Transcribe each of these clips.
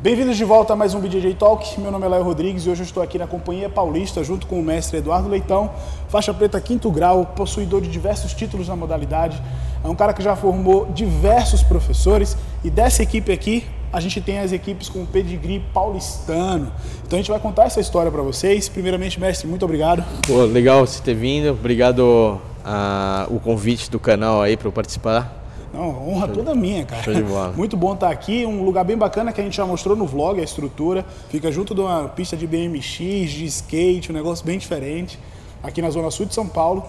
Bem-vindos de volta a mais um BJJ Talk. Meu nome é Léo Rodrigues e hoje eu estou aqui na Companhia Paulista junto com o mestre Eduardo Leitão, faixa preta quinto grau, possuidor de diversos títulos na modalidade. É um cara que já formou diversos professores e dessa equipe aqui a gente tem as equipes com pedigree paulistano. Então a gente vai contar essa história para vocês. Primeiramente, mestre, muito obrigado. Pô, legal você ter vindo. Obrigado a, o convite do canal aí para participar. Não, honra Show toda minha, cara. Show de bola. Muito bom estar aqui, um lugar bem bacana que a gente já mostrou no vlog, a estrutura. Fica junto de uma pista de BMX, de skate, um negócio bem diferente, aqui na Zona Sul de São Paulo.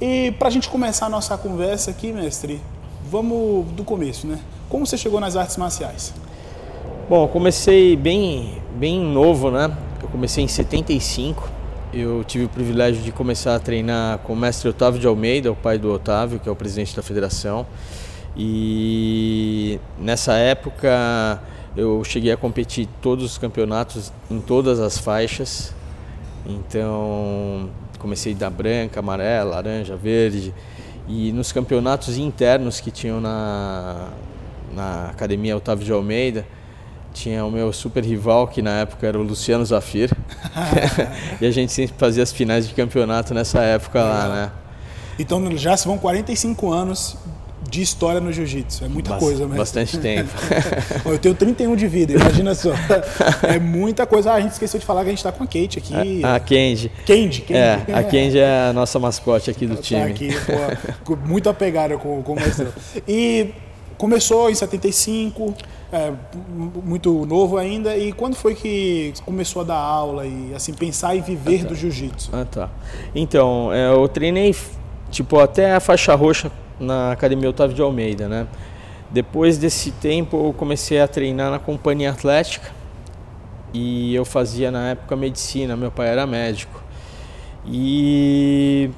E para a gente começar a nossa conversa aqui, mestre, vamos do começo, né? Como você chegou nas artes marciais? Bom, comecei bem, bem novo, né? Eu comecei em 75. Eu tive o privilégio de começar a treinar com o mestre Otávio de Almeida, o pai do Otávio, que é o presidente da federação. E nessa época eu cheguei a competir todos os campeonatos em todas as faixas. Então comecei da branca, amarela, laranja, verde. E nos campeonatos internos que tinham na, na Academia Otávio de Almeida, tinha o meu super rival, que na época era o Luciano Zafir. e a gente sempre fazia as finais de campeonato nessa época lá, né? Então já se vão 45 anos de história no jiu-jitsu. É muita coisa, né? Bastante tempo. eu tenho 31 de vida, imagina só. É muita coisa. Ah, a gente esqueceu de falar que a gente está com a Kate aqui. A, a Kenji. Kenji, Kenji. É, a Kenji é a nossa mascote aqui do tá time. Aqui, pô, muito apegada com, com o. E começou em 75, é, muito novo ainda. E quando foi que começou a dar aula e assim pensar em viver ah, tá. do jiu-jitsu? Ah, tá. Então, é, eu treinei tipo até a faixa roxa na Academia Otávio de Almeida, né? Depois desse tempo eu comecei a treinar na companhia atlética e eu fazia na época medicina, meu pai era médico. E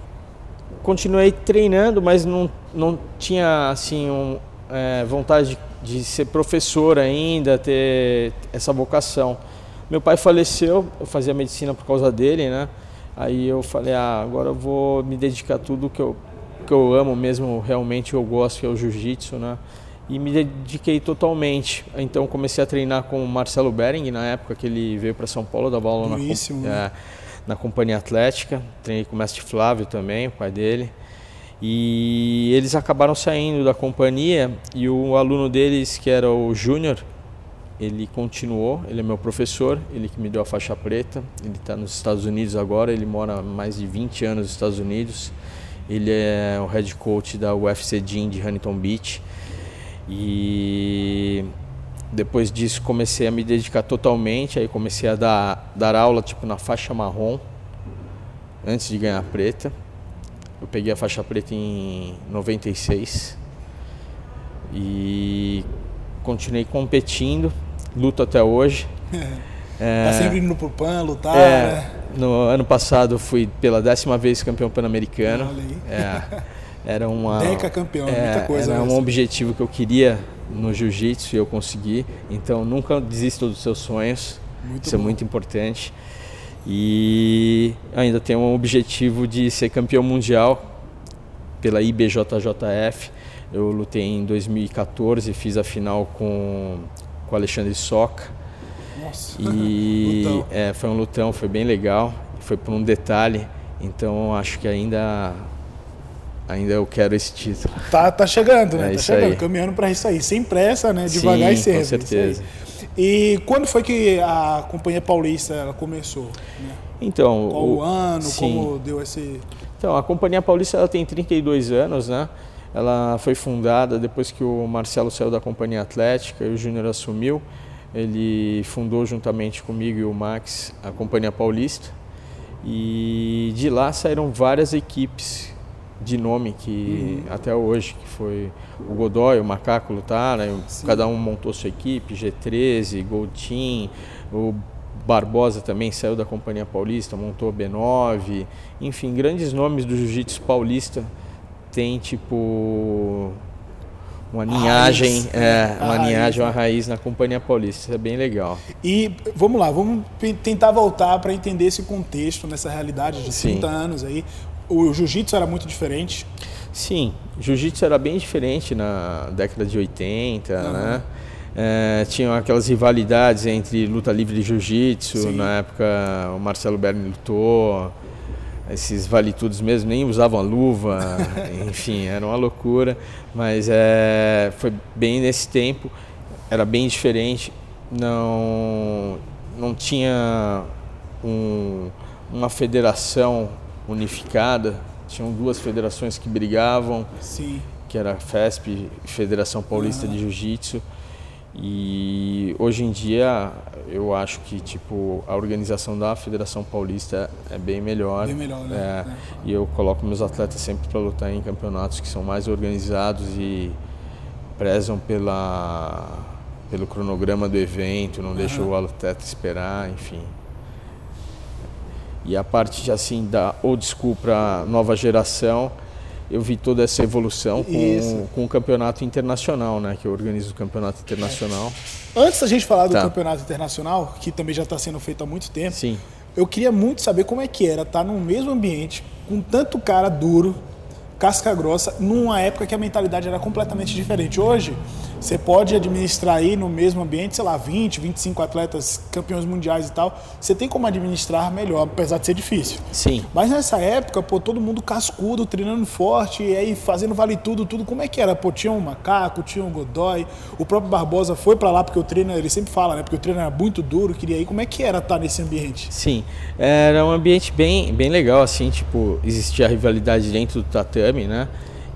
continuei treinando, mas não, não tinha assim um, é, vontade de, de ser professor ainda, ter essa vocação. Meu pai faleceu, eu fazia medicina por causa dele, né? Aí eu falei, ah, agora eu vou me dedicar a tudo que eu que eu amo mesmo, realmente eu gosto, que é o jiu-jitsu, né? E me dediquei totalmente. Então comecei a treinar com o Marcelo Bering, na época que ele veio para São Paulo, dava aula na, é, na Companhia Atlética. Treinei com o mestre Flávio também, o pai dele. E eles acabaram saindo da companhia e o aluno deles, que era o Júnior, ele continuou, ele é meu professor, ele que me deu a faixa preta, ele está nos Estados Unidos agora, ele mora mais de 20 anos nos Estados Unidos. Ele é o head coach da UFC Gym de Huntington Beach. E depois disso comecei a me dedicar totalmente, aí comecei a dar, dar aula tipo na faixa marrom, antes de ganhar preta. Eu peguei a faixa preta em 96 e continuei competindo, luto até hoje. É, tá sempre indo pro PAN, lutar, é, né? No ano passado fui pela décima vez campeão pan-americano. É, era uma Deca campeão, é, muita coisa. Era um objetivo que eu queria no jiu-jitsu e eu consegui. Então nunca desista dos seus sonhos. Muito Isso é bom. é muito importante. E ainda tenho um objetivo de ser campeão mundial pela IBJJF. Eu lutei em 2014, fiz a final com com Alexandre Soca nossa. E é, foi um lutão, foi bem legal. Foi por um detalhe. Então acho que ainda ainda eu quero esse título. Tá, tá chegando, né? É tá chegando, aí. caminhando para isso aí, sem pressa, né? Devagar Sim, e sempre. Com certeza. E quando foi que a Companhia Paulista ela começou? Né? Então, qual o, o ano, sim. como deu esse Então, a Companhia Paulista ela tem 32 anos, né? Ela foi fundada depois que o Marcelo saiu da Companhia Atlética e o Júnior assumiu. Ele fundou juntamente comigo e o Max a Companhia Paulista. E de lá saíram várias equipes de nome que uhum. até hoje que foi o Godoy, o Macaco lutaram, cada um montou sua equipe, G13, Gold Team, o Barbosa também saiu da Companhia Paulista, montou B9, enfim, grandes nomes do jiu-jitsu paulista. Tem tipo uma linhagem, raiz, é, uma raiz, linhagem, uma raiz na Companhia Paulista. Isso é bem legal. E vamos lá, vamos tentar voltar para entender esse contexto nessa realidade de 30 Sim. anos aí. O jiu-jitsu era muito diferente? Sim, jiu-jitsu era bem diferente na década de 80, uhum. né? É, tinham aquelas rivalidades entre luta livre e jiu-jitsu. Na época, o Marcelo Berni lutou. Esses vale-tudos mesmo nem usavam a luva. enfim, era uma loucura. Mas é, foi bem nesse tempo. Era bem diferente. Não, não tinha um, uma federação unificada. Tinham duas federações que brigavam. Sim. Que era a FESP, Federação Paulista uhum. de Jiu-Jitsu e hoje em dia eu acho que tipo a organização da Federação Paulista é bem melhor. Bem melhor, né? É, é. E eu coloco meus atletas sempre para lutar em campeonatos que são mais organizados e prezam pela pelo cronograma do evento, não uhum. deixam o atleta esperar, enfim. E a parte assim da old school para nova geração, eu vi toda essa evolução com, com o campeonato internacional, né? Que eu organizo o campeonato internacional. Antes da gente falar do tá. campeonato internacional, que também já está sendo feito há muito tempo, Sim. eu queria muito saber como é que era estar tá no mesmo ambiente, com tanto cara duro, casca grossa, numa época que a mentalidade era completamente diferente. Hoje, você pode administrar aí no mesmo ambiente, sei lá, 20, 25 atletas campeões mundiais e tal. Você tem como administrar melhor, apesar de ser difícil. Sim. Mas nessa época, pô, todo mundo cascudo, treinando forte, e aí fazendo vale tudo, tudo. Como é que era? Pô, tinha um macaco, tinha um Godoy. O próprio Barbosa foi para lá porque o treino, ele sempre fala, né? Porque o treino era muito duro, queria ir. Como é que era estar nesse ambiente? Sim. Era um ambiente bem, bem legal, assim, tipo, existia rivalidade dentro do tatame, né?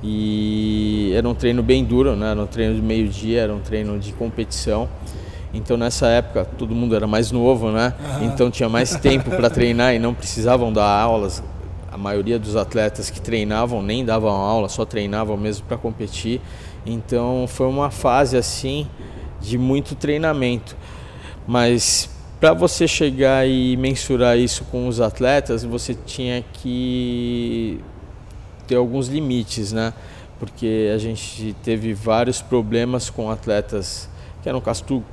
E era um treino bem duro, né? Era um treino de meio-dia, era um treino de competição. Então nessa época todo mundo era mais novo, né? Então tinha mais tempo para treinar e não precisavam dar aulas. A maioria dos atletas que treinavam nem davam aula, só treinavam mesmo para competir. Então foi uma fase assim de muito treinamento. Mas para você chegar e mensurar isso com os atletas, você tinha que ter alguns limites, né? Porque a gente teve vários problemas com atletas que eram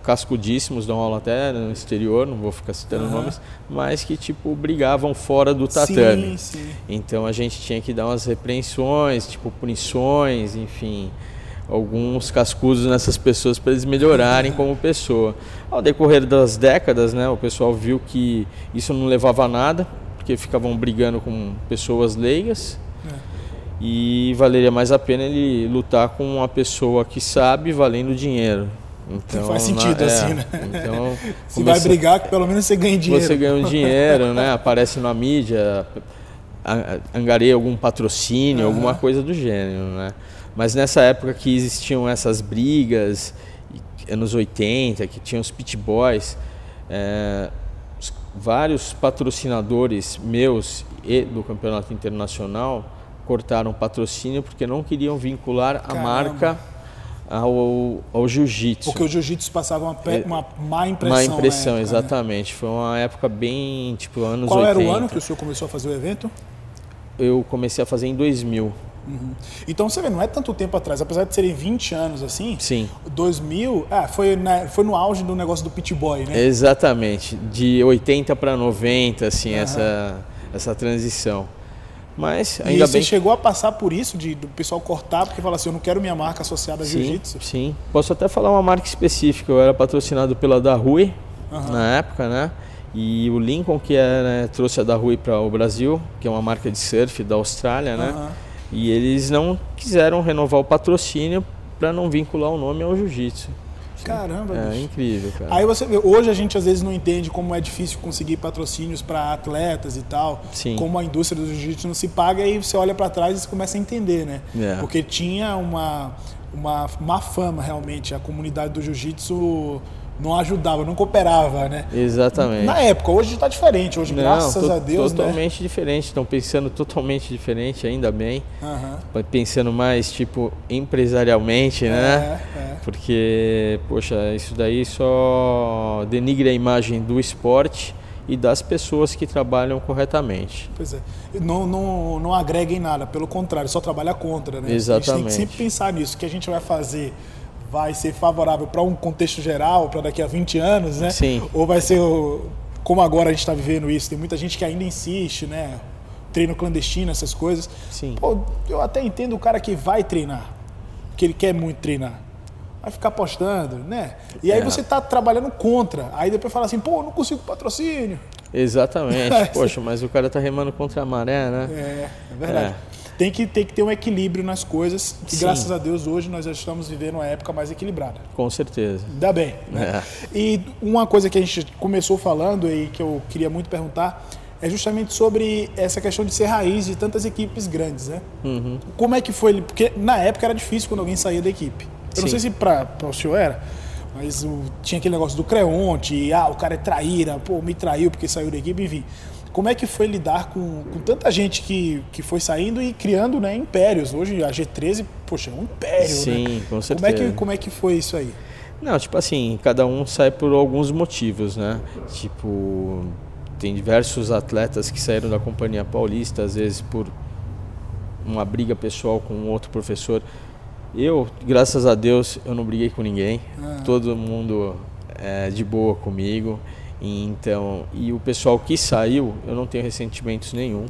cascudíssimos, dão aula até no exterior, não vou ficar citando uhum. nomes, mas que tipo brigavam fora do tatame. Sim, sim. Então a gente tinha que dar umas repreensões, tipo punições, enfim, alguns cascudos nessas pessoas para eles melhorarem como pessoa. Ao decorrer das décadas, né, o pessoal viu que isso não levava a nada, porque ficavam brigando com pessoas leigas e valeria mais a pena ele lutar com uma pessoa que sabe valendo dinheiro. Então, faz sentido na, assim, é, né? Então, Se vai brigar, que pelo menos você ganha dinheiro. Você ganha um dinheiro, né? Aparece na mídia, angareia algum patrocínio, uhum. alguma coisa do gênero, né? Mas nessa época que existiam essas brigas, anos 80, que tinham os pit boys, é, vários patrocinadores meus e do campeonato internacional cortaram patrocínio porque não queriam vincular a marca ao, ao jiu-jitsu. Porque o jiu-jitsu passava uma, é, uma má impressão. Má impressão, época, né? exatamente. Né? Foi uma época bem, tipo, anos Qual 80. era o ano que o senhor começou a fazer o evento? Eu comecei a fazer em 2000. Uhum. Então você vê, não é tanto tempo atrás, apesar de serem 20 anos assim. Sim. 2000, ah, foi, na, foi no auge do negócio do pit boy, né? Exatamente, de 80 para 90, assim, uhum. essa, essa transição. Mas ainda e você bem. chegou a passar por isso, de do pessoal cortar, porque fala assim, eu não quero minha marca associada a jiu-jitsu? Sim, posso até falar uma marca específica. Eu era patrocinado pela da Rui uhum. na época, né? E o Lincoln, que é, né, trouxe a da Rui para o Brasil, que é uma marca de surf da Austrália, né? Uhum. E eles não quiseram renovar o patrocínio para não vincular o nome ao jiu-jitsu. Caramba, É bicho. incrível, cara. Aí você vê, hoje a gente às vezes não entende como é difícil conseguir patrocínios para atletas e tal. Sim. Como a indústria do jiu-jitsu não se paga, aí você olha para trás e começa a entender, né? É. Porque tinha uma, uma má fama realmente. A comunidade do jiu-jitsu não ajudava, não cooperava, né? Exatamente. Na época, hoje está diferente. Hoje, não, graças a Deus, né? totalmente né? diferente. Estão pensando totalmente diferente, ainda bem. Uhum. Pensando mais tipo empresarialmente, né? É, é. Porque, poxa, isso daí só denigra a imagem do esporte e das pessoas que trabalham corretamente. Pois é. Não, não, não agrega em nada, pelo contrário, só trabalha contra, né? Exatamente. A gente tem que sempre pensar nisso, que a gente vai fazer vai ser favorável para um contexto geral, para daqui a 20 anos, né? Sim. Ou vai ser como agora a gente está vivendo isso. Tem muita gente que ainda insiste, né? Treino clandestino, essas coisas. Sim. Pô, eu até entendo o cara que vai treinar, que ele quer muito treinar. vai ficar postando, né? E aí é. você está trabalhando contra. Aí depois fala assim, pô, não consigo patrocínio. Exatamente. Poxa, mas o cara está remando contra a maré, né? É, é verdade. É. Tem que, tem que ter um equilíbrio nas coisas. E Sim. graças a Deus hoje nós já estamos vivendo uma época mais equilibrada. Com certeza. Ainda bem. Né? É. E uma coisa que a gente começou falando e que eu queria muito perguntar é justamente sobre essa questão de ser raiz de tantas equipes grandes, né? Uhum. Como é que foi? Porque na época era difícil quando alguém saía da equipe. Eu Sim. não sei se para o senhor era, mas o, tinha aquele negócio do Creonte, ah, o cara é traíra, pô, me traiu porque saiu da equipe, enfim. Como é que foi lidar com, com tanta gente que, que foi saindo e criando né, impérios? Hoje a G13, poxa, é um império, Sim, né? com certeza. Como é, que, como é que foi isso aí? Não, tipo assim, cada um sai por alguns motivos, né? Tipo, tem diversos atletas que saíram da Companhia Paulista, às vezes por uma briga pessoal com outro professor. Eu, graças a Deus, eu não briguei com ninguém. Ah. Todo mundo é de boa comigo. Então, e o pessoal que saiu, eu não tenho ressentimentos nenhum.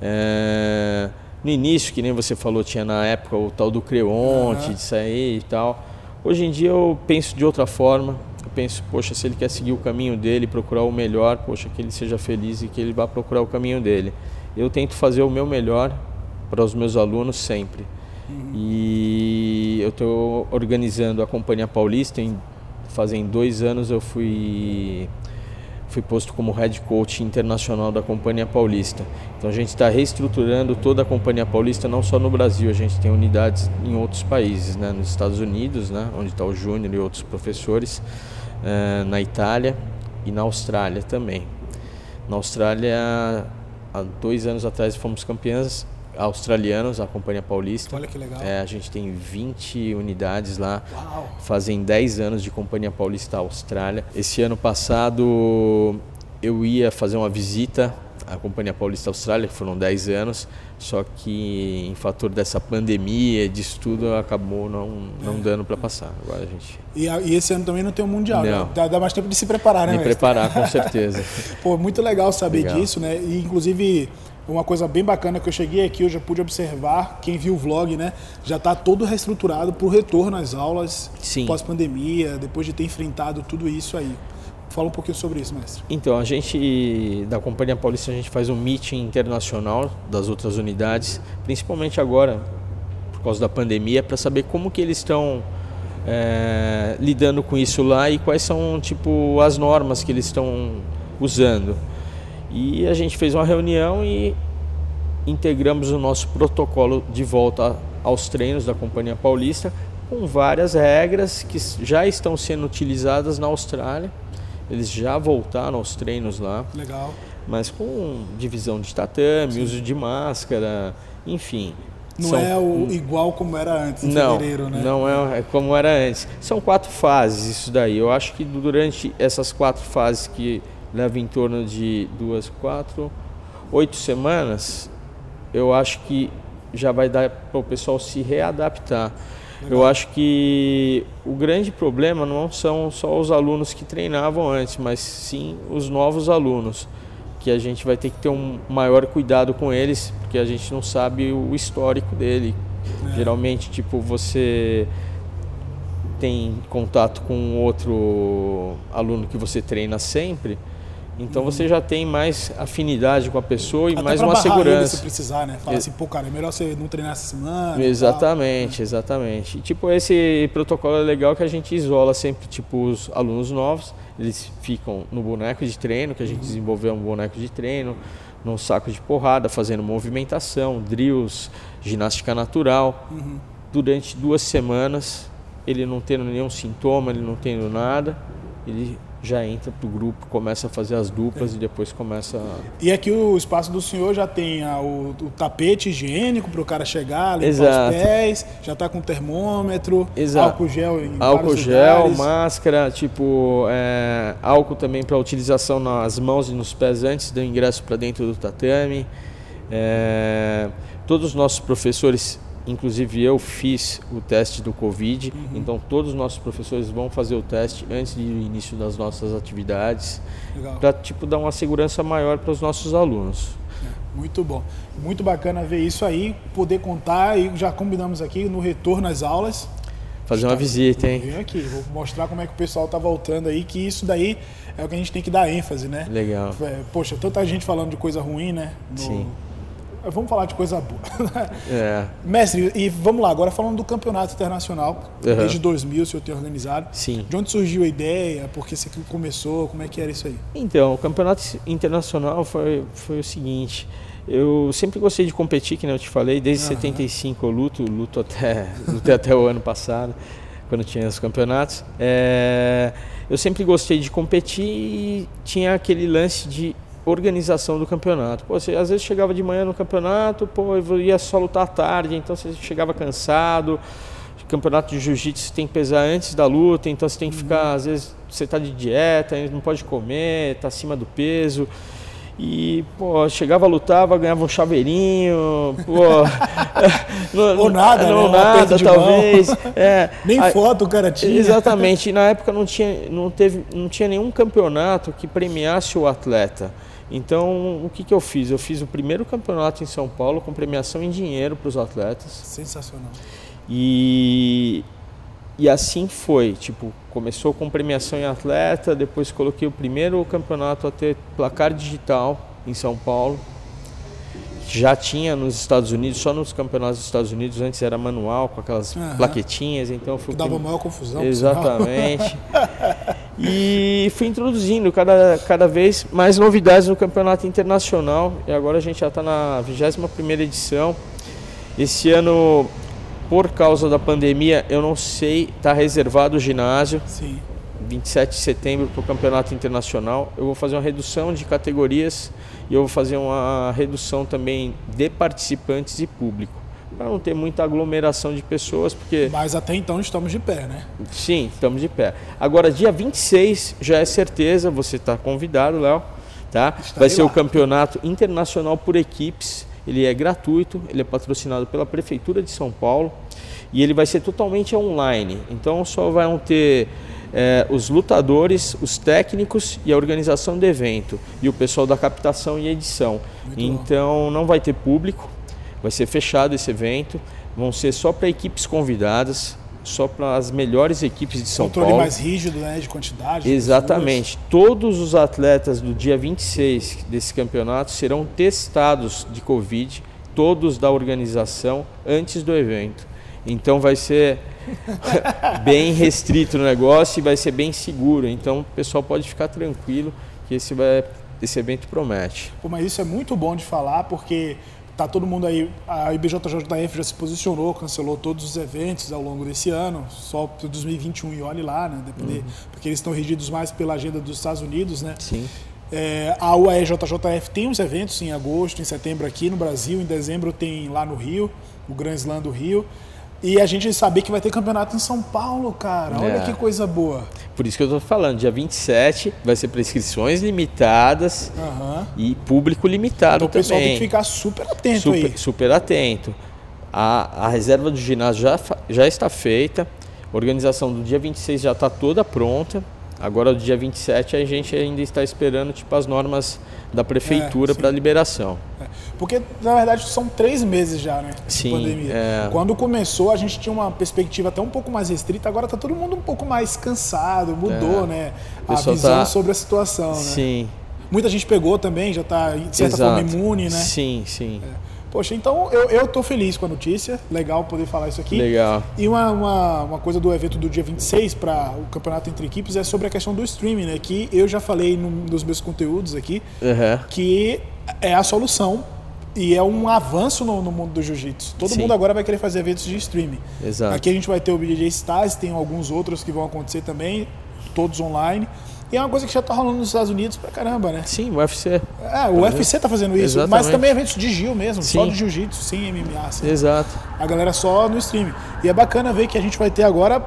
É, no início, que nem você falou, tinha na época o tal do Creonte, uhum. de sair e tal. Hoje em dia eu penso de outra forma. Eu penso, poxa, se ele quer seguir o caminho dele, procurar o melhor, poxa, que ele seja feliz e que ele vá procurar o caminho dele. Eu tento fazer o meu melhor para os meus alunos sempre. Uhum. E eu estou organizando a Companhia Paulista. Em, fazem dois anos eu fui fui posto como head coach internacional da Companhia Paulista. Então a gente está reestruturando toda a Companhia Paulista, não só no Brasil, a gente tem unidades em outros países, né? nos Estados Unidos, né? onde está o Júnior e outros professores, uh, na Itália e na Austrália também. Na Austrália, há dois anos atrás fomos campeãs australianos, a Companhia Paulista. Olha que legal. É, a gente tem 20 unidades lá. Uau. Fazem 10 anos de Companhia Paulista Austrália. Esse ano passado eu ia fazer uma visita à Companhia Paulista Austrália, que foram 10 anos, só que em fator dessa pandemia, disso tudo, acabou não, não é. dando para passar. Agora a gente... E, e, esse ano também não tem o Mundial, né? não. Né? Dá, dá, mais tempo de se preparar, né? De preparar, com certeza. Pô, muito legal saber legal. disso, né? E, inclusive uma coisa bem bacana que eu cheguei aqui, eu já pude observar, quem viu o vlog, né? Já está todo reestruturado para o retorno às aulas pós-pandemia, depois de ter enfrentado tudo isso aí. Fala um pouquinho sobre isso, mestre. Então, a gente, da Companhia Paulista, a gente faz um meeting internacional das outras unidades, principalmente agora, por causa da pandemia, para saber como que eles estão é, lidando com isso lá e quais são, tipo, as normas que eles estão usando. E a gente fez uma reunião e integramos o nosso protocolo de volta aos treinos da Companhia Paulista com várias regras que já estão sendo utilizadas na Austrália. Eles já voltaram aos treinos lá. Legal. Mas com divisão de tatame, Sim. uso de máscara, enfim. Não São... é o, igual como era antes, em não, fevereiro, né? Não é, é como era antes. São quatro fases isso daí. Eu acho que durante essas quatro fases que leva em torno de duas, quatro, oito semanas, eu acho que já vai dar para o pessoal se readaptar. Legal. Eu acho que o grande problema não são só os alunos que treinavam antes, mas sim os novos alunos, que a gente vai ter que ter um maior cuidado com eles, porque a gente não sabe o histórico dele. É. Geralmente, tipo, você tem contato com outro aluno que você treina sempre, então você já tem mais afinidade com a pessoa e Até mais uma segurança. Se precisar, né? Fala assim, pô, cara, é melhor você não treinar essa semana. Exatamente, exatamente. E, tipo, esse protocolo é legal que a gente isola sempre, tipo, os alunos novos, eles ficam no boneco de treino, que a gente uhum. desenvolveu um boneco de treino, num saco de porrada, fazendo movimentação, drills, ginástica natural. Uhum. Durante duas semanas, ele não tendo nenhum sintoma, ele não tendo nada, ele já entra pro grupo, começa a fazer as duplas é. e depois começa. A... E aqui o espaço do senhor já tem a, o, o, tapete higiênico para o cara chegar, limpar Exato. os pés, já está com termômetro, Exato. álcool gel em Álcool gel, lugares. máscara, tipo, é, álcool também para utilização nas mãos e nos pés antes do ingresso para dentro do tatame. É, todos os nossos professores Inclusive eu fiz o teste do Covid, uhum. então todos os nossos professores vão fazer o teste antes do início das nossas atividades, para tipo dar uma segurança maior para os nossos alunos. É, muito bom, muito bacana ver isso aí, poder contar e já combinamos aqui no retorno às aulas. Fazer uma visita, hein? Vem aqui, vou mostrar como é que o pessoal tá voltando aí, que isso daí é o que a gente tem que dar ênfase, né? Legal. É, poxa, tanta gente falando de coisa ruim, né? No- Sim. Vamos falar de coisa boa. É, Mestre, e vamos lá, agora falando do campeonato internacional, Uhum. desde 2000 o senhor tem organizado. sim. De onde surgiu a ideia? Por que você começou? Como é que era isso aí? Então, o campeonato internacional foi, foi o seguinte. Eu sempre gostei de competir, que eu te falei, desde Aham. 75 eu luto, luto até, lutei até o ano passado, quando tinha os campeonatos. É, eu sempre gostei de competir e tinha aquele lance de organização do campeonato. Pô, você às vezes chegava de manhã no campeonato, pô, ia só lutar à tarde, então você chegava cansado. Campeonato de jiu-jitsu tem que pesar antes da luta, então você tem que ficar, às vezes você está de dieta, não pode comer, está acima do peso. E, pô, chegava, lutava, ganhava um chaveirinho, pô. não, Ou nada, né? não Um nada, talvez. É, Nem Aí- foto o cara tinha. Exatamente. E na época não tinha, não teve, não tinha nenhum campeonato que premiasse o atleta. Então, o que, que eu fiz? Eu fiz o primeiro campeonato em São Paulo com premiação em dinheiro para os atletas. Sensacional. E, e assim foi. Tipo, começou com premiação em atleta, depois coloquei o primeiro campeonato a ter placar digital em São Paulo. Já tinha nos Estados Unidos, só nos campeonatos dos Estados Unidos, antes era manual, com aquelas Aham. plaquetinhas, então fui Dava maior confusão. Exatamente. e fui introduzindo cada, cada vez mais novidades no campeonato internacional. E agora a gente já está na 21 edição. Esse ano, por causa da pandemia, eu não sei, está reservado o ginásio. Sim. 27 de setembro para o campeonato internacional. Eu vou fazer uma redução de categorias e eu vou fazer uma redução também de participantes e público. Para não ter muita aglomeração de pessoas, porque Mas até então estamos de pé, né? Sim, estamos de pé. Agora, dia 26, já é certeza, você está convidado, Léo. Tá? Estarei Vai ser lá. o campeonato internacional por equipes. Ele é gratuito, ele é patrocinado pela Prefeitura de São Paulo e ele vai ser totalmente online. Então, só vão ter eh, os lutadores, os técnicos e a organização do evento e o pessoal da captação e edição. Muito bom. então, não vai ter público, vai ser fechado esse evento. Vão ser só para equipes convidadas, só para as melhores equipes de São Controle Paulo. mais rígido, né? De quantidade. de Exatamente. Todos os atletas do dia 26 desse campeonato serão testados de Covid, todos da organização, antes do evento. Então vai ser bem restrito o negócio e vai ser bem seguro. Então o pessoal pode ficar tranquilo que esse, vai, esse evento promete. Pô, mas isso é muito bom de falar porque tá todo mundo aí, a IBJJF já se posicionou, cancelou todos os eventos ao longo desse ano, só para 2021 e olhe lá, né? Depender, Porque eles estão regidos mais pela agenda dos Estados Unidos, né? Sim. É, a UAEJJF tem uns eventos em agosto, em setembro aqui no Brasil, em dezembro tem lá no Rio, o Grand Slam do Rio. E a gente saber que vai ter campeonato em São Paulo, cara. Olha É. que coisa boa. Por isso que eu estou falando, dia 27 vai ser prescrições limitadas Aham. e público limitado Então o pessoal também. tem que ficar super atento super, aí. super atento. A, a reserva do ginásio já, já está feita. A organização do dia 26 já está toda pronta. Agora, o dia 27, a gente ainda está esperando tipo, as normas da prefeitura É, para liberação. É. Porque, na verdade, são três meses já, né? Sim, pandemia. é. Quando começou, a gente tinha uma perspectiva até um pouco mais restrita. Agora tá todo mundo um pouco mais cansado, mudou, É. né? A visão tá- sobre a situação, né? Sim, Muita gente pegou também, já tá, de certa forma, exato. imune, né? Sim, sim. Poxa, então eu, eu tô feliz com a notícia. Legal poder falar isso aqui. Legal. E uma, uma, uma coisa do evento do dia 26 para o campeonato entre equipes é sobre a questão do streaming, né? Que eu já falei num dos meus conteúdos aqui, Aham. que é a solução e é um avanço no, no mundo do jiu-jitsu. Todo Sim. mundo agora vai querer fazer eventos de streaming. Exato. Aqui a gente vai ter o BJJ Stars, tem alguns outros que vão acontecer também, todos online. E é uma coisa que já tá rolando nos Estados Unidos pra caramba, né? Sim, o UFC. É, o UFC tá fazendo isso, mas Exatamente. também eventos de Gil mesmo, só Sim. de jiu-jitsu, sem MMA. assim. Exato. A galera só no streaming. E é bacana ver que a gente vai ter agora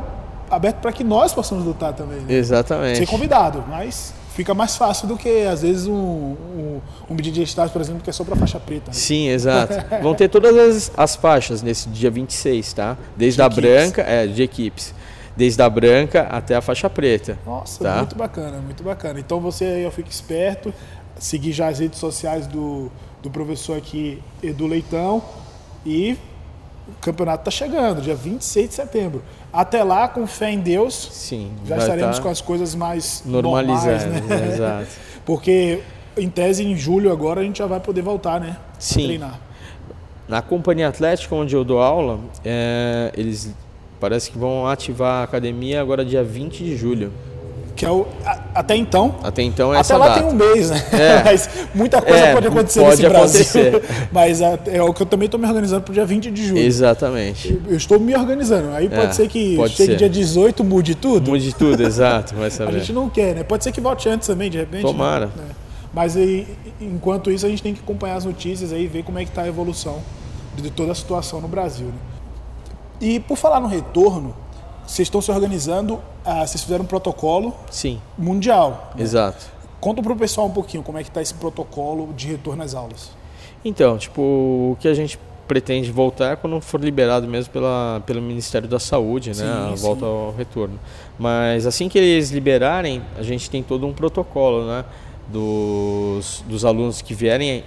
aberto para que nós possamos lutar também. Né? Exatamente. Ser convidado, mas fica mais fácil do que às vezes um, um, um BJJ Stars, por exemplo, que é só para faixa preta. né? Sim, exato. Vão ter todas as, as faixas nesse dia 26, tá? Desde De a equipes. branca, é, de equipes. Desde a branca até a faixa preta. Nossa, Tá. muito bacana, muito bacana. Então você aí ó, fica esperto, seguir já as redes sociais do, do professor aqui, Edu Leitão, e o campeonato está chegando, dia 26 de setembro. Até lá, com fé em Deus, Sim, já estaremos tá com as coisas mais normalizadas, né? exato. Porque, em tese, em julho agora, a gente já vai poder voltar, né? a Sim. Treinar. Na companhia atlética onde eu dou aula, é, eles parece que vão ativar a academia agora dia 20 de julho. Que é o, a- até então, Até então é Até lá data. tem um mês, né? É. Mas muita coisa É, pode acontecer pode nesse Brasil. acontecer. Mas a- é o que eu também estou me organizando para o dia 20 de julho. Exatamente. Eu estou me organizando. Aí pode É, ser que pode chegue ser. dia 18, mude tudo. Mude tudo, exato, vai A saber. gente não quer, né? Pode ser que volte antes também, de repente. né? Tomara. É. Mas aí, enquanto isso, a gente tem que acompanhar as notícias aí e ver como é que está a evolução de toda a situação no Brasil. Né? E por falar no retorno, vocês estão se organizando, ah, vocês fizeram um protocolo Sim, mundial. né? exato. Conta para o pessoal um pouquinho como é que está esse protocolo de retorno às aulas. Então, tipo, o que a gente pretende voltar é quando for liberado mesmo pela, pelo Ministério da Saúde, Sim, né? A sim. volta ao retorno. Mas assim que eles liberarem, a gente tem todo um protocolo, né? Dos, dos alunos que vierem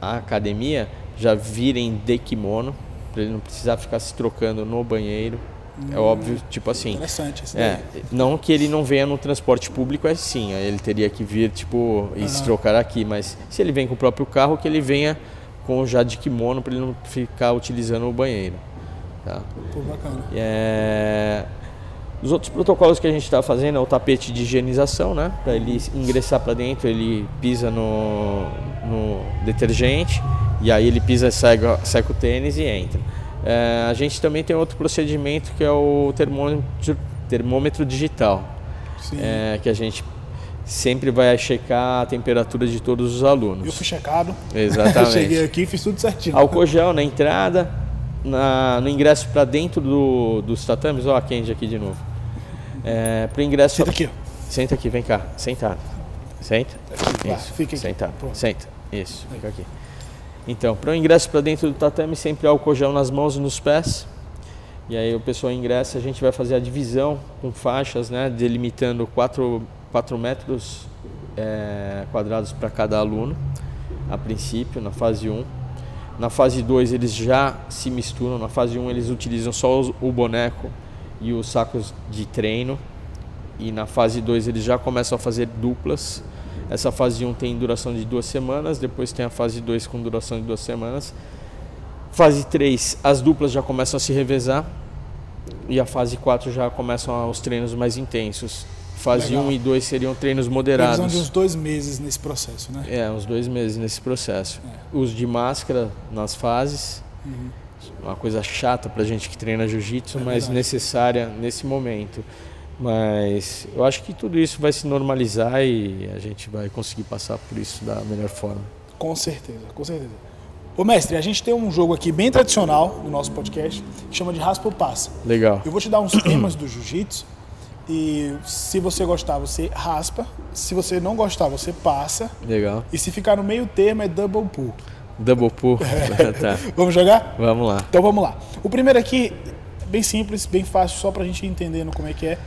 à academia já virem de kimono, para ele não precisar ficar se trocando no banheiro. É óbvio, tipo assim. Interessante esse É, não que ele não venha no transporte público, é sim, ele teria que vir, tipo, e se trocar aqui, mas se ele vem com o próprio carro, que ele venha com já de kimono para ele não ficar utilizando o banheiro. Tá? Pô, bacana. É, Os outros protocolos que a gente está fazendo é o tapete de higienização, né? Para ele ingressar para dentro, ele pisa no, no detergente e aí ele pisa, seca, seca o tênis e entra. É, a gente também tem outro procedimento que é o termômetro, termômetro digital, Sim. é, que a gente sempre vai checar a temperatura de todos os alunos. Eu fui checado. Exatamente. Cheguei aqui e fiz tudo certinho. Álcool gel na entrada, na, no ingresso para dentro do, dos tatames. Ó, a Kendi aqui de novo. É, pro ingresso. Senta aqui. Senta aqui, vem cá. Sentado. Senta. Isso. fica aqui. Sentado. Pronto. Senta. Isso. Fica aqui. Então, para o ingresso para dentro do tatame, sempre álcool gel nas mãos e nos pés. E aí o pessoal ingressa, a gente vai fazer a divisão com faixas, né, delimitando 4, quatro metros é, quadrados para cada aluno, a princípio, na fase 1. Na fase 2 eles já se misturam, na fase 1 eles utilizam só os- o boneco e os sacos de treino. E na fase 2 eles já começam a fazer duplas. Essa fase 1 tem duração de duas semanas, depois tem a fase 2 com duração de duas semanas. Fase 3, as duplas já começam a se revezar. E a fase 4 já começam os treinos mais intensos. Fase Legal. 1 e 2 seriam treinos moderados. de uns dois meses nesse processo, né? É, uns dois meses nesse processo. É. Uso de máscara nas fases. Uhum. Uma coisa chata pra gente que treina jiu-jitsu, É mas verdade. necessária nesse momento. Mas eu acho que tudo isso vai se normalizar e a gente vai conseguir passar por isso da melhor forma. Com certeza, com certeza. Ô mestre, a gente tem um jogo aqui bem tradicional no nosso podcast que chama de Raspa ou Passa. Legal. Eu vou te dar uns temas do jiu-jitsu e se você gostar, você raspa. Se você não gostar, você passa. Legal. E se ficar no meio termo, é double pull. Double pull. tá. Vamos jogar? Vamos lá. Então vamos lá. O primeiro aqui, bem simples, bem fácil, só pra gente ir entendendo como é que é.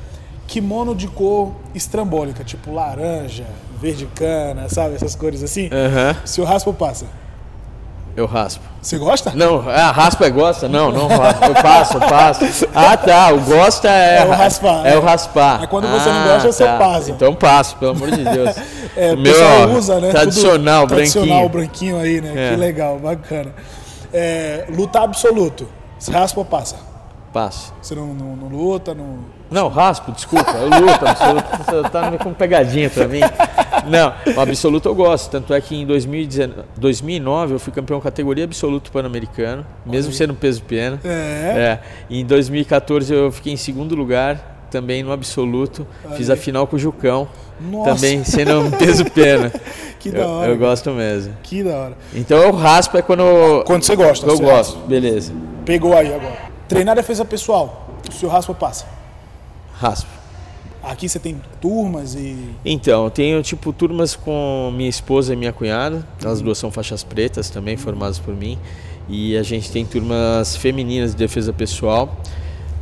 Kimono de cor estrambólica, tipo laranja, verde cana, sabe? Essas cores assim. Aham. Se o raspa ou passa. Eu raspo. Você gosta? Não, ah, raspa é gosta? Não, não raspa. Eu passo, eu passo. Ah, tá. O gosta é. É o raspar, É é. o raspar. É quando você não Ah, gosta, você tá. passa. Então passo, pelo amor de Deus. É, o meu ó, usa, né? Tradicional, Tudo Tradicional, branquinho. branquinho aí, né? É. Que legal, bacana. É, lutar absoluto. Se raspa ou passa? Passo. Você não, não, não luta, não. Não, raspo, desculpa. Eu luto, absoluto. Tá com pegadinha pra mim. Não, o absoluto eu gosto. Tanto é que em 2019, 2009 eu fui campeão categoria absoluto pan-americano, mesmo aí. sendo peso pena. É. É. Em 2014 eu fiquei em segundo lugar, também no absoluto. Fiz a aí. final com o Jucão, Nossa. também sendo um peso pena. Que da eu, hora. eu gosto mesmo. Que da hora. Então eu raspo é quando eu, Quando você gosta. eu você gosto. Beleza. raspa. Pegou aí agora. Treinar defesa pessoal. O seu raspa passa? Raspo. Aqui você tem turmas e. Então, eu tenho tipo turmas com minha esposa e minha cunhada. As duas são faixas pretas também, formadas por mim. E a gente tem turmas femininas de defesa pessoal.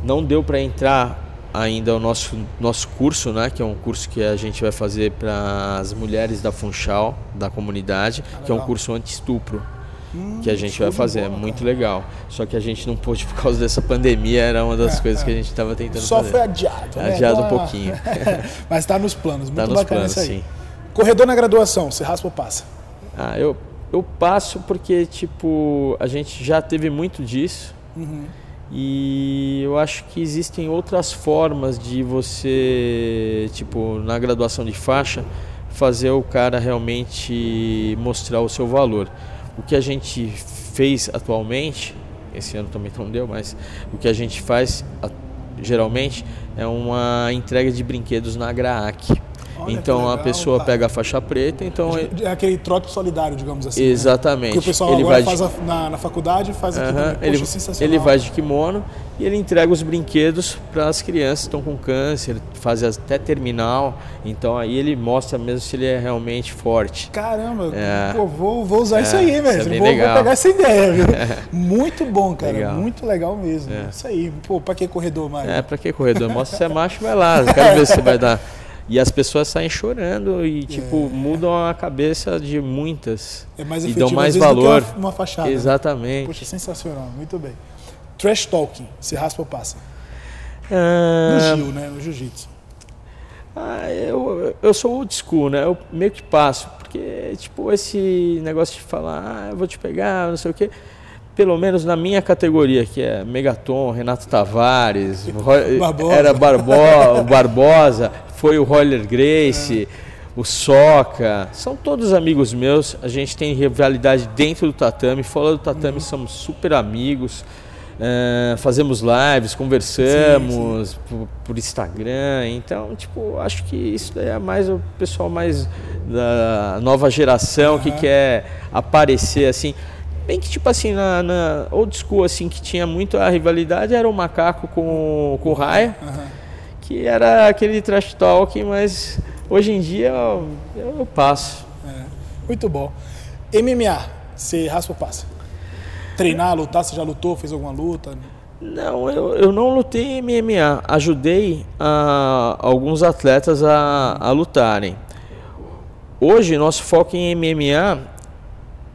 Não deu para entrar ainda o nosso nosso curso, né, que é um curso que a gente vai fazer para as mulheres da Funchal, da comunidade, que é um curso anti-estupro. Hum, que a gente vai fazer. Bola, é muito legal. Só que a gente não pôde por causa dessa pandemia, era uma das é, coisas é. que a gente estava tentando Só fazer. foi adiado, né? Adiado um pouquinho. Mas está nos planos, muito tá nos planos, aí. Sim. Corredor na graduação, você raspa ou passa? Ah, eu, eu passo porque, tipo, a gente já teve muito disso. Uhum. E eu acho que existem outras formas de você, tipo, na graduação de faixa, fazer o cara realmente mostrar o seu valor. O que a gente fez atualmente, esse ano também não deu, mas o que a gente faz geralmente é uma entrega de brinquedos na GRAAC. Olha então legal, a pessoa pega a faixa preta, então é aquele trote solidário, digamos assim. Exatamente. Né? O pessoal ele agora faz de... na, na, faculdade, faz aqui. Poxa, ele, ele vai de kimono e ele entrega os brinquedos para as crianças que estão com câncer, faz até terminal. Então aí ele mostra mesmo se ele é realmente forte. Caramba, é. pô, vou, vou usar é, isso aí, velho. É vou, vou, pegar essa ideia, viu? muito bom, cara. Legal. Muito legal mesmo. É. Isso aí. Pô, pra que corredor, mais? É, pra que corredor? Mostra se é macho, vai lá. quero ver se vai dar. E as pessoas saem chorando e, tipo, é. mudam a cabeça de muitas. É mais e dão mais valor. uma, uma fachada. Né? Exatamente. Né? Poxa, sensacional. Muito bem. Trash talking, se raspa ou passa? Ah, no Gil, né? No jiu-jitsu. Ah, eu, eu sou old school, né? Eu meio que passo. Porque, tipo, esse negócio de falar, ah, eu vou te pegar, não sei o quê pelo menos na minha categoria, que é Megaton, Renato Tavares, Barbosa. era Barbo, Barbosa, foi o Roller Grace, é. o Soca, são todos amigos meus. A gente tem rivalidade dentro do tatame, fora do tatame uhum. somos super amigos. Uh, fazemos lives, conversamos sim, sim. Por, por, Instagram, então tipo acho que isso é mais o pessoal mais da nova geração uhum. que quer aparecer assim Bem que, tipo assim, na, na, old school, assim, que tinha muito a rivalidade, era o macaco com, com o Raya, uhum. Que era aquele trash talk, mas hoje em dia eu, eu passo. É. Muito bom. MMA, você raspa ou passa? Treinar, lutar, você já lutou, fez alguma luta? Não, eu, eu não lutei em MMA. Ajudei a, alguns atletas a, a lutarem. Hoje, nosso foco em MMA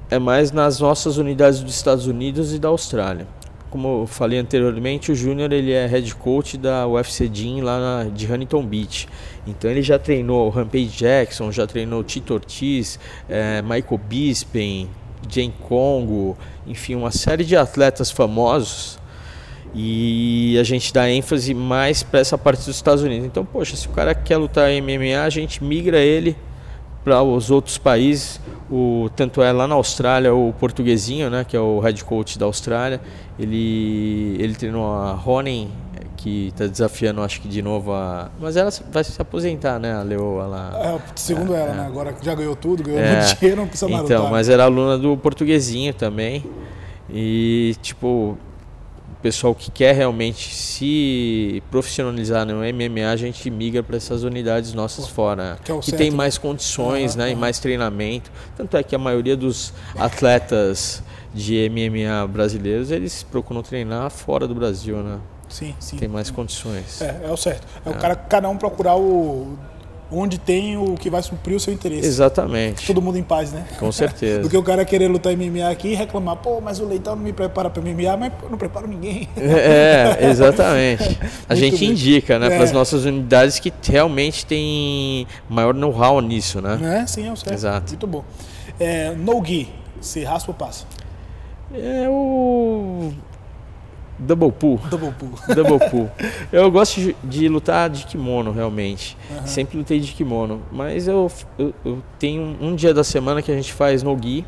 é mais nas nossas unidades dos Estados Unidos e da Austrália. Como eu falei anteriormente, o Júnior ele é head coach da UFC Gym lá na, de Huntington Beach. Então ele já treinou Rampage Jackson, já treinou Tito Ortiz, é, Michael Bisping, Jane Congo, enfim, uma série de atletas famosos e a gente dá ênfase mais para essa parte dos Estados Unidos. Então, poxa, se o cara quer lutar MMA, a gente migra ele para os outros países. O, tanto é lá na Austrália o portuguesinho, né, que é o head coach da Austrália, ele, ele treinou a Ronen, que está desafiando, acho que de novo a. Mas ela vai se aposentar, né? A Leo, ela. É, segundo é, ela, é. né? Agora já ganhou tudo, ganhou é, muito dinheiro, não precisa mais Então, lutar. mas era aluna do portuguesinho também. E, tipo, pessoal que quer realmente se profissionalizar no MMA, a gente migra para essas unidades nossas fora, que, é que tem mais condições, né, e mais treinamento. Tanto é que a maioria dos atletas de MMA brasileiros, eles procuram treinar fora do Brasil, né? Sim, sim. Tem mais condições. É, é o certo. É, é. o cara, cada um procurar o onde tem o que vai suprir o seu interesse. Exatamente. Todo mundo em paz, né? Com certeza. Do que o cara querer lutar MMA aqui e reclamar, pô, mas o Leitão não me prepara para MMA, mas eu não preparo ninguém. É, exatamente. A gente bem. indica, né, é. para as nossas unidades que realmente tem maior know-how nisso, né? É, sim, é o certo. Exato. Muito bom. É, no gi, se raspa ou passa? É o Double pull. Double pull. Double pull. Eu gosto de, de, lutar de kimono, realmente. Uhum. Sempre lutei de kimono. Mas eu, eu, eu tenho um, um, dia da semana que a gente faz no gi.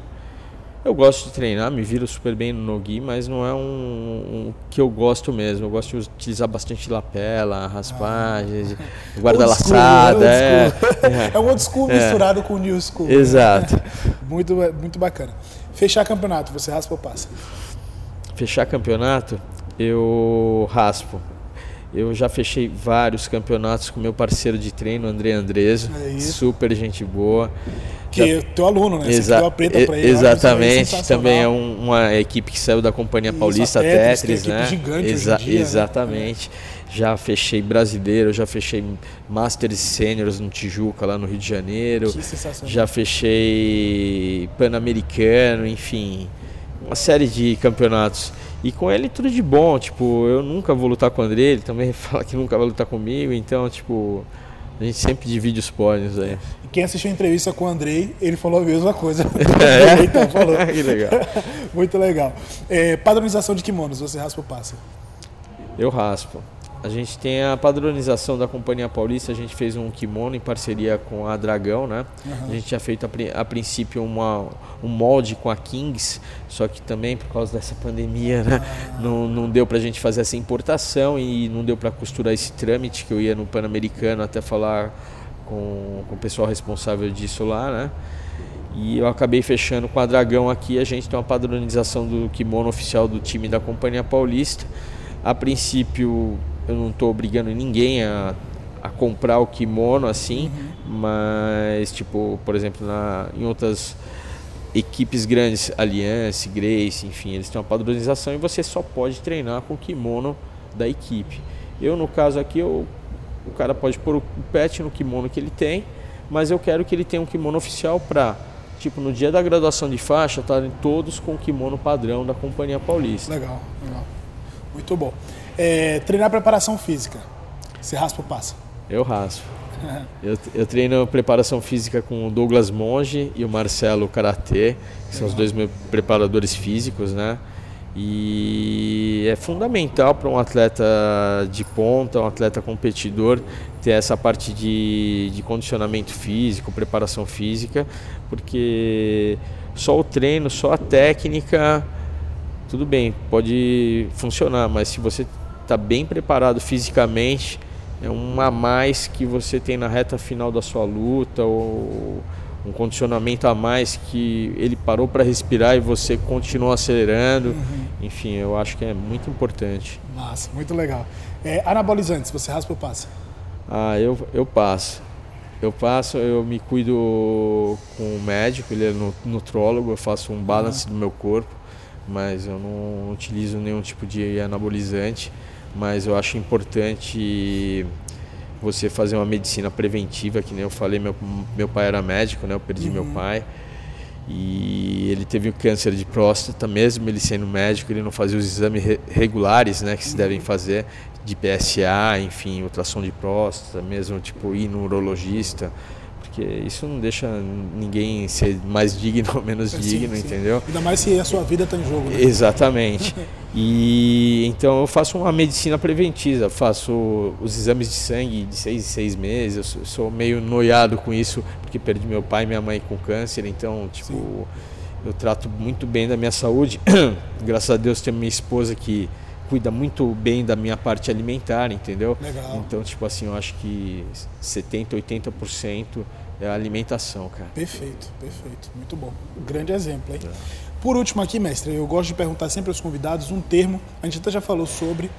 Eu gosto de treinar, me viro super bem no no-gi, mas não é um, um, que eu gosto mesmo. Eu gosto de utilizar bastante lapela, raspagens, ah. guarda-laçada. É, é. é um old school é. misturado com o new school. Exato. Né? muito, muito bacana. Fechar campeonato, você raspa ou passa? Fechar campeonato? Eu raspo. Eu já fechei vários campeonatos com meu parceiro de treino, André Andreso. É super gente boa. Que é teu aluno, né? Exa Você preta pra ele. Exatamente. Também é um, uma equipe que saiu da Companhia Isso, Paulista Tetris, Tetris né? Gigante Exa dia, né? exatamente. Né? Já fechei brasileiro, já fechei Masters Seniors no Tijuca, lá no Rio de Janeiro. Que sensacional. Já fechei Pan-Americano, enfim. uma série de campeonatos. E com ele tudo de bom, tipo, eu nunca vou lutar com o André, ele também fala que nunca vai lutar comigo, então, tipo, a gente sempre divide os pódios aí. E quem assistiu a entrevista com o Andrei, ele falou a mesma coisa. É? então, falou. que legal. Muito legal. É, padronização de kimonos, você raspa ou passa? Eu raspo. A gente tem a padronização da Companhia Paulista, a gente fez um kimono em parceria com a Dragão, né? Uhum. A gente tinha feito a, a, princípio uma, um molde com a Kings, só que também por causa dessa pandemia, né? Ah. Não, não deu pra gente fazer essa importação e não deu para costurar esse trâmite que eu ia no Pan-Americano até falar com, com o pessoal responsável disso lá, né? E eu acabei fechando com a Dragão aqui, a gente tem uma padronização do kimono oficial do time da Companhia Paulista. A princípio eu não estou obrigando ninguém a, a comprar o kimono assim, uhum. mas tipo, por exemplo, na, em outras equipes grandes, Alliance, Grace, enfim, eles têm uma padronização e você só pode treinar com o kimono da equipe. Eu no caso aqui, eu, o cara pode pôr o pet no kimono que ele tem, mas eu quero que ele tenha um kimono oficial para tipo no dia da graduação de faixa estarem todos com o kimono padrão da Companhia Paulista. Legal, legal. Muito bom. É, treinar preparação física. Você raspa ou passa? Eu raspo. eu, eu, treino preparação física com o Douglas Monge e o Marcelo Karatê, que são os dois meus preparadores físicos, né? E é fundamental para um atleta de ponta, um atleta competidor, ter essa parte de, de condicionamento físico, preparação física, porque só o treino, só a técnica, tudo bem, pode funcionar, mas se você está bem preparado fisicamente, é um a mais que você tem na reta final da sua luta ou um condicionamento a mais que ele parou para respirar e você continua acelerando. Uhum. Enfim, eu acho que é muito importante. Massa, muito legal. É, anabolizantes, você raspa ou passa? Ah, eu, eu passo. Eu passo, eu me cuido com o médico, ele é nutrólogo, eu faço um balance uhum. do meu corpo, mas eu não utilizo nenhum tipo de anabolizante mas eu acho importante você fazer uma medicina preventiva, que nem eu falei, meu, meu pai era médico, né? Eu perdi uhum. meu pai. E ele teve o câncer de próstata, mesmo ele sendo médico, ele não fazia os exames regulares, né, que se devem fazer de PSA, enfim, ultrassom de próstata, mesmo tipo ir no urologista porque isso não deixa ninguém ser mais digno ou menos sim, digno, sim. entendeu? Ainda mais se a sua vida está em jogo. Né? Exatamente. e então eu faço uma medicina preventiva, faço os exames de sangue de seis em seis meses. Eu sou, sou meio noiado com isso porque perdi meu pai e minha mãe com câncer, então tipo sim. eu trato muito bem da minha saúde. Graças a Deus tenho minha esposa que cuida muito bem da minha parte alimentar, entendeu? Legal. Então, tipo assim, eu acho que 70, 80% é a alimentação, cara. Perfeito, perfeito. Muito bom. grande exemplo, hein? É. Por último aqui, mestre, eu gosto de perguntar sempre aos convidados um termo, a gente até já falou sobre,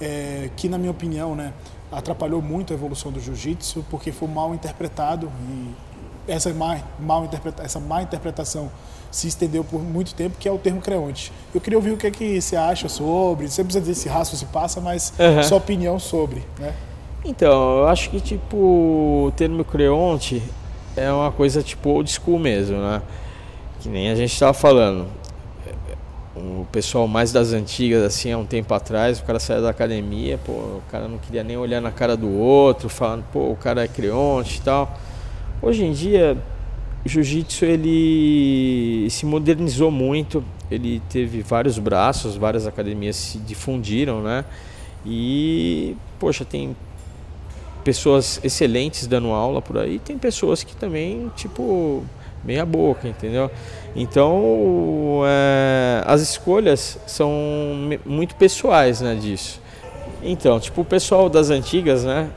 é, que na minha opinião, né, atrapalhou muito a evolução do jiu-jitsu, porque foi mal interpretado e essa má, mal interpreta, essa má interpretação se estendeu por muito tempo, que é o termo creonte. Eu queria ouvir o que, é que você acha sobre, você precisa dizer se raço se passa, mas uhum. sua opinião sobre, né? Então, eu acho que tipo o termo creonte é uma coisa tipo old school mesmo, né? Que nem a gente estava falando. O pessoal mais das antigas, assim, há um tempo atrás, o cara saía da academia, pô, o cara não queria nem olhar na cara do outro, falando, pô, o cara é creonte e tal. Hoje em dia, o jiu-jitsu ele se modernizou muito, ele teve vários braços, várias academias se difundiram, né? E, poxa, tem pessoas excelentes dando aula por aí, tem pessoas que também, tipo, meia boca, entendeu? Então, é, as escolhas são muito pessoais, né, disso. Então, tipo, o pessoal das antigas, né,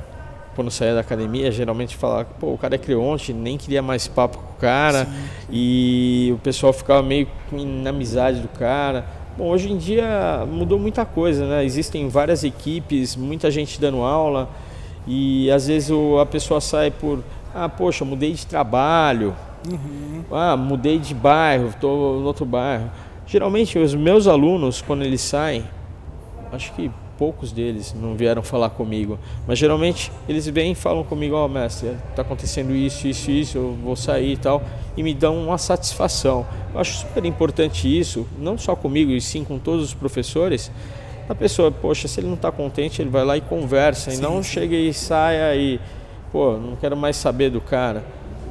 quando saía da academia, geralmente falava, pô, o cara é creonte, nem queria mais papo com o cara, sim, e o pessoal ficava meio na amizade do cara. Bom, hoje em dia mudou muita coisa, né? Existem várias equipes, muita gente dando aula, e às vezes o, a pessoa sai por, ah, poxa, mudei de trabalho, uhum. ah, mudei de bairro, estou no outro bairro. Geralmente os meus alunos, quando eles saem, acho que poucos deles não vieram falar comigo. Mas geralmente eles vêm e falam comigo, ó oh, mestre, tá acontecendo isso, isso, isso, eu vou sair e tal, e me dão uma satisfação. Eu acho super importante isso, não só comigo, e sim com todos os professores. A pessoa, poxa, se ele não está contente, ele vai lá e conversa, sim, e não sim. chega e saia e, pô, não quero mais saber do cara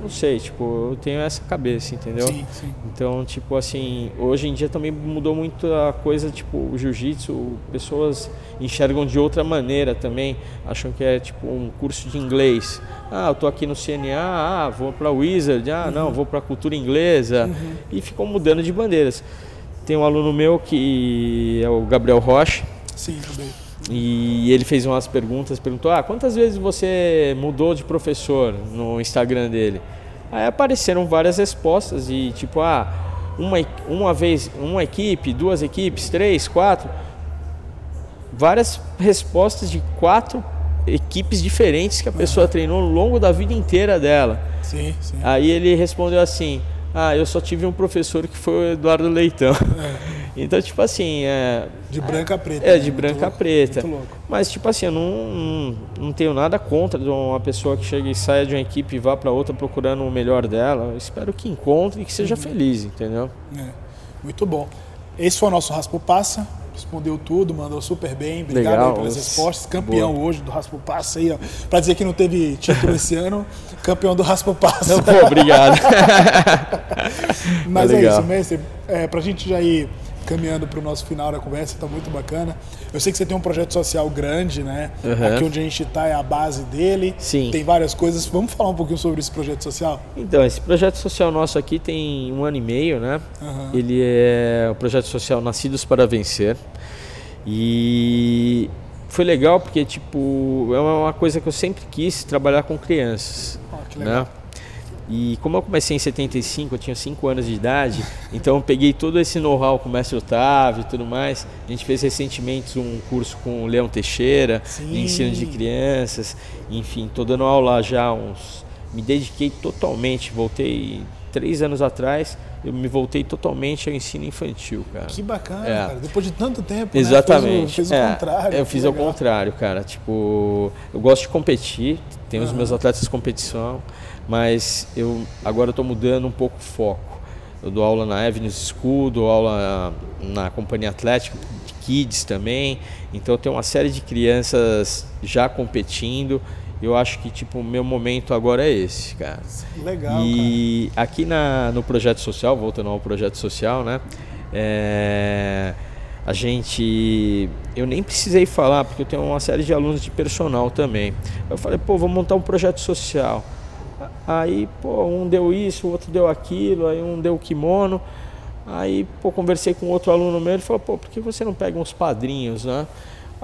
não sei, tipo, eu tenho essa cabeça, entendeu? Sim, sim. Então, tipo assim, hoje em dia também mudou muito a coisa, tipo, o jiu-jitsu, pessoas enxergam de outra maneira também, acham que é tipo um curso de inglês. Ah, eu tô aqui no CNA, ah, vou para Wizard, ah, uhum. não, vou para cultura inglesa uhum. e ficou mudando de bandeiras. Tem um aluno meu que é o Gabriel Rocha. Sim, também. E ele fez umas perguntas, perguntou: "Ah, quantas vezes você mudou de professor no Instagram dele?" Aí apareceram várias respostas e tipo, ah, uma, uma vez, uma equipe, duas equipes, três, quatro. Várias respostas de quatro equipes diferentes que a pessoa uhum. treinou ao longo da vida inteira dela. Sim, sim. Aí ele respondeu assim: Ah, eu só tive um professor que foi o Eduardo Leitão. É. Então, tipo assim. É, de branca a preta. É, né? de branca a preta. Mas, tipo assim, eu não, não, não, tenho nada contra de uma pessoa que chega e saia de uma equipe e vá para outra procurando o melhor dela. Eu espero que encontre e que seja uhum. feliz, entendeu? É. Muito bom. Esse foi o nosso Raspo Passa. Respondeu tudo, mandou super bem. Obrigado Legal, pelas respostas. Campeão Boa. hoje do Raspo Passa aí, ó. Pra dizer que não teve título esse ano, campeão do Raspo Passa. Pô, obrigado. Mas é, é isso, mestre. É, pra gente já ir caminhando para o nosso final da conversa, está muito bacana. Eu sei que você tem um projeto social grande, né? Uhum. Aqui onde a gente está é a base dele. Sim. Tem várias coisas. Vamos falar um pouquinho sobre esse projeto social? Então, esse projeto social nosso aqui tem um ano e meio, né? Uhum. Ele é o projeto social Nascidos para Vencer. E foi legal porque, tipo, é uma coisa que eu sempre quis trabalhar com crianças. Oh, que legal. Né? E como eu comecei em 75, eu tinha 5 anos de idade, então eu peguei todo esse know-how com o mestre Otávio e tudo mais. A gente fez recentemente um curso com o Leão Teixeira, Sim. de ensino de crianças. Enfim, estou dando aula já uns. Me dediquei totalmente, voltei três anos atrás, eu me voltei totalmente ao ensino infantil, cara. Que bacana, é. cara. Depois de tanto tempo, Exatamente. Né? Fez, o, fez o é. contrário. Eu fiz o contrário, cara. Tipo, eu gosto de competir, tenho uhum. os meus atletas de competição mas eu agora estou mudando um pouco o foco. Eu dou aula na Avenues School, dou aula na Companhia Atlética de Kids também, então tem uma série de crianças já competindo. Eu acho que tipo o meu momento agora é esse, cara. Legal. E cara. aqui na, no projeto social, voltando ao projeto social, né? É, a gente. Eu nem precisei falar, porque eu tenho uma série de alunos de personal também. Eu falei, pô, vou montar um projeto social. Aí, pô, um deu isso, o outro deu aquilo, aí um deu kimono. Aí, pô, conversei com outro aluno meu, ele falou, pô, por que você não pega uns padrinhos, né?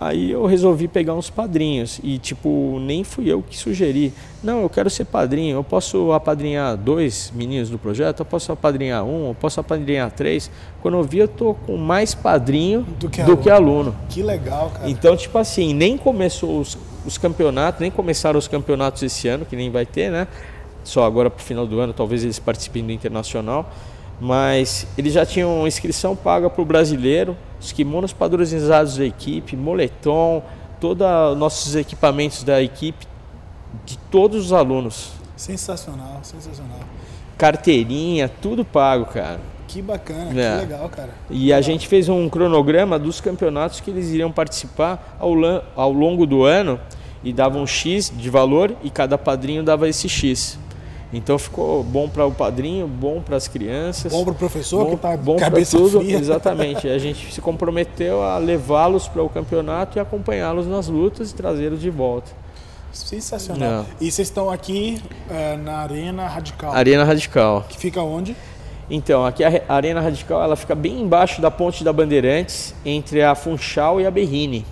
Aí eu resolvi pegar uns padrinhos e, tipo, nem fui eu que sugeri. Não, eu quero ser padrinho, eu posso apadrinhar dois meninos do projeto, eu posso apadrinhar um, eu posso apadrinhar três. Quando eu vi, eu tô com mais padrinho do que, do aluno. que aluno. Que legal, cara. Então, tipo assim, nem começou os, os campeonatos, nem começaram os campeonatos esse ano, que nem vai ter, né? Só agora para o final do ano, talvez eles participem do internacional. Mas eles já tinham inscrição paga para o brasileiro, os kimonos padronizados da equipe, moletom, todos os nossos equipamentos da equipe, de todos os alunos. Sensacional, sensacional. Carteirinha, tudo pago, cara. Que bacana, é. que legal, cara. E legal. a gente fez um cronograma dos campeonatos que eles iriam participar ao, ao longo do ano e davam um X de valor e cada padrinho dava esse X. Então ficou bom para o padrinho, bom para as crianças. Bom para o professor bom, que está bom cabeça tudo. Fria. Exatamente. A gente se comprometeu a levá-los para o campeonato e acompanhá-los nas lutas e trazê-los de volta. Sensacional. É. E vocês estão aqui é, na Arena Radical. Arena Radical. Que fica onde? Então, aqui a Arena Radical ela fica bem embaixo da ponte da Bandeirantes, entre a Funchal e a Berrine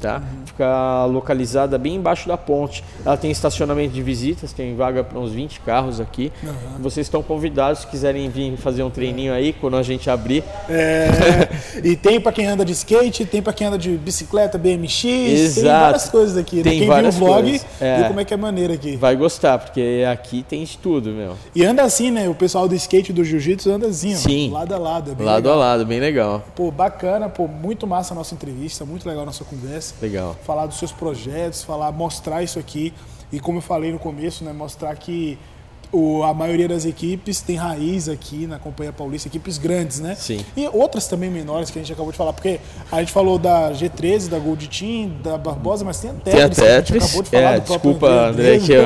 tá? Uhum. Fica localizada bem embaixo da ponte. Ela tem estacionamento de visitas, tem vaga para uns 20 carros aqui. Uhum. Vocês estão convidados, se quiserem vir fazer um treininho aí quando a gente abrir. É, e tem para quem anda de skate, tem para quem anda de bicicleta, BMX, Exato. tem várias coisas aqui. Né? Tem quem várias viu o vlog. É. viu como é que é maneiro aqui. Vai gostar, porque aqui tem de tudo, meu. E anda assim, né? O pessoal do skate do jiu-jitsu anda assim, Sim. Ó, lado a lado. É lado legal. a lado, bem legal. Pô, bacana, pô, muito massa a nossa entrevista, muito legal a nossa conversa. Legal. falar dos seus projetos, falar, mostrar isso aqui. E como eu falei no começo, né, mostrar que o, a maioria das equipes tem raiz aqui na Companhia Paulista, equipes grandes, né? Sim. E outras também menores que a gente acabou de falar, porque a gente falou da G13, da Gold Team, da Barbosa, mas tem a Tetris, Tem a Tetris, acabou de falar é, do próprio desculpa, André, que eu-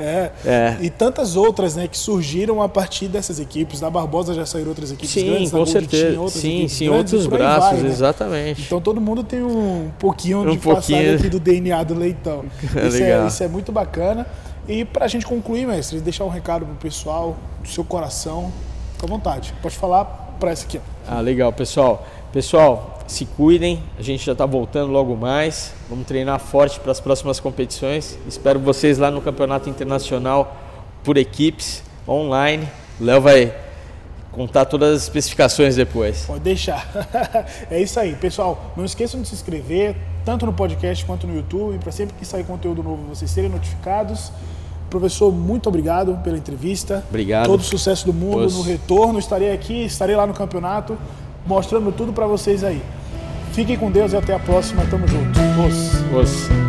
é. É. E tantas outras, né, que surgiram a partir dessas equipes. Da Barbosa já saíram outras equipes Sim, grandes, da com Gold certeza. Team, outras Sim, equipes sim, grandes, outros braços, vai, né? exatamente. Então todo mundo tem um pouquinho Um de pouquinho. passado aqui do DNA do leitão. Isso é, isso é muito bacana. E pra gente concluir, mestre, deixar um recado pro pessoal, do seu coração, fica à vontade. Pode falar pra essa aqui. Ah, legal, pessoal. Pessoal, se cuidem. A gente já está voltando logo mais. Vamos treinar forte para as próximas competições. Espero vocês lá no Campeonato Internacional por equipes, online. O Léo vai contar todas as especificações depois. Pode deixar. é isso aí, pessoal. Não esqueçam de se inscrever, tanto no podcast quanto no YouTube, para sempre que sair conteúdo novo vocês serem notificados. Professor, muito obrigado pela entrevista. Obrigado. Todo sucesso do mundo no retorno. Estarei aqui, estarei lá no campeonato, mostrando tudo para vocês aí. Fiquem com Deus e até a próxima. Tamo junto. Os. Os-